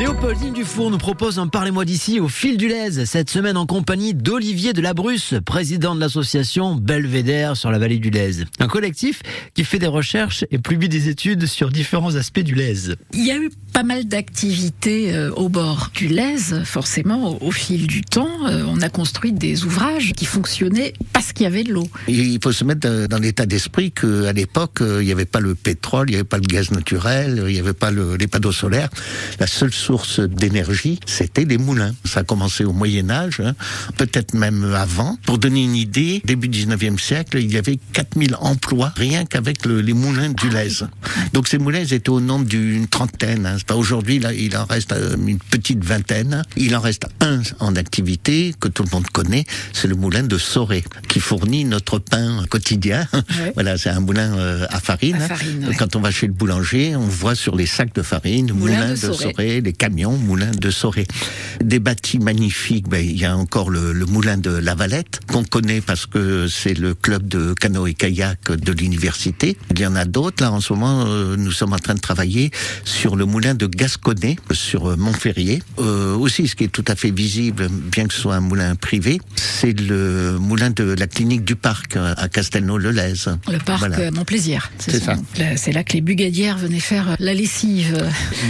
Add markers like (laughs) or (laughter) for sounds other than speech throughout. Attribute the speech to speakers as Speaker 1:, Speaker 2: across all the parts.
Speaker 1: Léopoldine Dufour nous propose un Parlez-moi d'ici au fil du Lez, cette semaine en compagnie d'Olivier de la Bruce, président de l'association Belvédère sur la vallée du Lez. Un collectif qui fait des recherches et publie des études sur différents aspects du Lez.
Speaker 2: Il y a eu pas mal d'activités euh, au bord du Lez, forcément, au, fil du temps. euh, on a construit des ouvrages qui fonctionnaient parce qu'il y avait de l'eau.
Speaker 3: Il faut se mettre dans l'état d'esprit qu'à l'époque, euh, il n'y avait pas le pétrole, il n'y avait pas le gaz naturel, il n'y avait pas le, les panneaux solaires. La seule source d'énergie, c'était les moulins. Ça a commencé au Moyen Âge, hein, peut-être même avant. Pour donner une idée, début 19e siècle, il y avait 4000 emplois rien qu'avec le- les moulins du Lez. Donc ces moulins étaient au nombre d'une trentaine. Hein. Pas aujourd'hui, là, il en reste euh, une petite vingtaine. Il en reste un en activité que tout le monde connaît, c'est le moulin de Soré, qui fournit notre pain quotidien.
Speaker 2: Ouais. (laughs)
Speaker 3: Voilà, c'est un moulin euh, à farine.
Speaker 2: À farine, ouais.
Speaker 3: Quand on va chez le boulanger, on voit sur les sacs de farine
Speaker 2: Moulin
Speaker 3: moulin,
Speaker 2: de
Speaker 3: de,
Speaker 2: Soré.
Speaker 3: Soré, les camions moulin de Soré. Des bâtis magnifiques, ben, il y a encore le, le moulin de La Valette, qu'on connaît parce que c'est le club de canoë kayak de l'université. Il y en a d'autres. Là, en ce moment, euh, nous sommes en train de travailler sur le moulin de Gasconnet, sur euh, Montferrier. Euh, aussi, ce qui est tout à fait visible, bien que ce soit un moulin privé, c'est le moulin de la clinique du parc euh, à Castelnau-le-Lez.
Speaker 2: Le parc
Speaker 3: Voilà.
Speaker 2: euh, Montplaisir.
Speaker 3: C'est ça.
Speaker 2: C'est là que les bugadières venaient faire la lessive.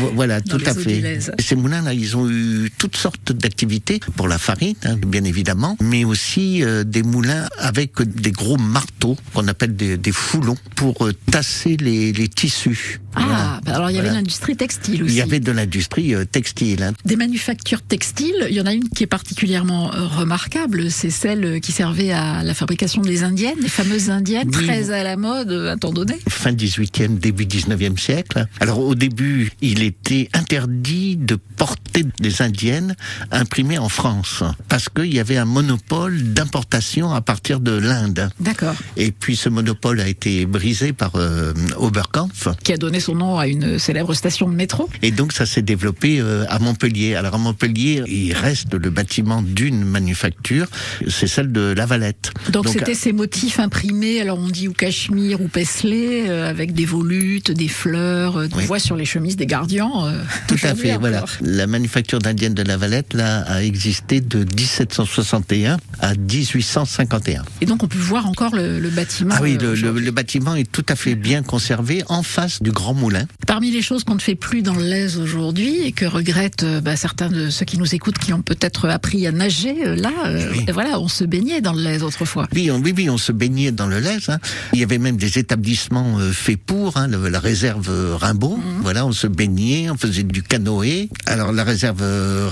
Speaker 3: Vo- Voilà, tout à fait. Ces moulins-là, ils ont eu toutes sortes d'activités pour la farine, hein, bien évidemment, mais aussi euh, des moulins avec des gros marteaux qu'on appelle des, foulons pour euh, tasser les tissus.
Speaker 2: Ah,
Speaker 3: Voilà.
Speaker 2: bah alors il y avait
Speaker 3: Voilà.
Speaker 2: l'industrie textile aussi.
Speaker 3: Il y avait de l'industrie euh, textile. hein.
Speaker 2: Des manufactures textiles, il y en a une qui est particulièrement euh, remarquable, c'est celle qui servait à la fabrication des indiennes, les fameuses indiennes,
Speaker 3: Oui.
Speaker 2: très à la mode euh, à temps donné.
Speaker 3: Fin 18e, début 19e siècle. Alors au début, il était interdit de porter des indiennes imprimées en France parce qu'il y avait un monopole d'importation à partir de l'Inde.
Speaker 2: D'accord.
Speaker 3: Et puis ce monopole a été brisé par euh, Oberkampf.
Speaker 2: Qui a donné son nom à une célèbre station de métro.
Speaker 3: Et donc ça s'est développé euh, à Montpellier. Alors à Montpellier, il reste le bâtiment d'une manufacture, c'est celle de La Valette.
Speaker 2: Donc c'était ces motifs imprimés, alors on dit ou cachemire ou paisley, euh, avec des volutes, des fleurs, euh,
Speaker 3: Oui.
Speaker 2: voit sur les chemises des gardiens. euh, (laughs)
Speaker 3: Tout à fait, voilà. La manufacture d'indienne de La Valette, là, a existé de 1761 à 1851.
Speaker 2: Et donc on peut voir encore le, le bâtiment.
Speaker 3: Ah oui, le, le-
Speaker 2: aujourd'hui.
Speaker 3: le bâtiment est tout à fait bien conservé en face du Grand Moulin.
Speaker 2: Parmi les choses qu'on ne fait plus dans le Lez aujourd'hui et que regrettent euh, bah, certains de ceux qui nous écoutent qui ont peut-être appris à nager, euh, là, euh,
Speaker 3: Oui.
Speaker 2: voilà, on se baignait dans le Lez autrefois.
Speaker 3: Oui, on, oui, oui, on se baignait dans le Lez. hein. Il y avait même des établissements euh, faits pour, hein, le- la réserve Rimbaud.
Speaker 2: Mhm.
Speaker 3: Voilà, on se baignait, on faisait du canoë. Alors la réserve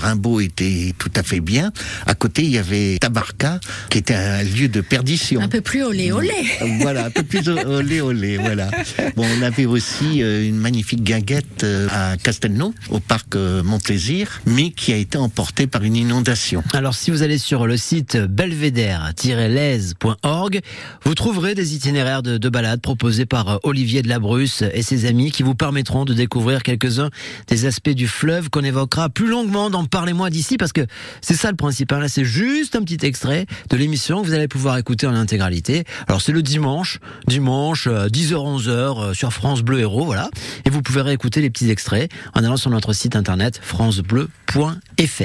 Speaker 3: Rimbaud était tout à fait bien. À côté, il y avait Tabarca, qui était un lieu de perdition.
Speaker 2: Un peu plus olé olé.
Speaker 3: Voilà, un peu plus au- (laughs) olé olé, voilà. Bon, on avait aussi une magnifique guinguette euh, à Castelnau, au parc euh, Montplaisir, mais qui a été emportée par une inondation.
Speaker 1: Alors si vous allez sur le site belvédère-lez.org, vous trouverez des itinéraires de, de balades proposés par euh, Olivier de la Bruce et ses amis qui vous permettront de découvrir quelques-uns des aspects du fleuve qu'on évoquera plus longuement dans Parlez-moi d'ici parce que c'est ça le principal. Là, c'est juste un petit extrait de l'émission que vous allez pouvoir écouter en intégralité. Alors c'est le dimanche, dimanche 10h-11h euh, sur France Bleu Héros, Et vous pouvez réécouter les petits extraits en allant sur notre site internet francebleu.fr.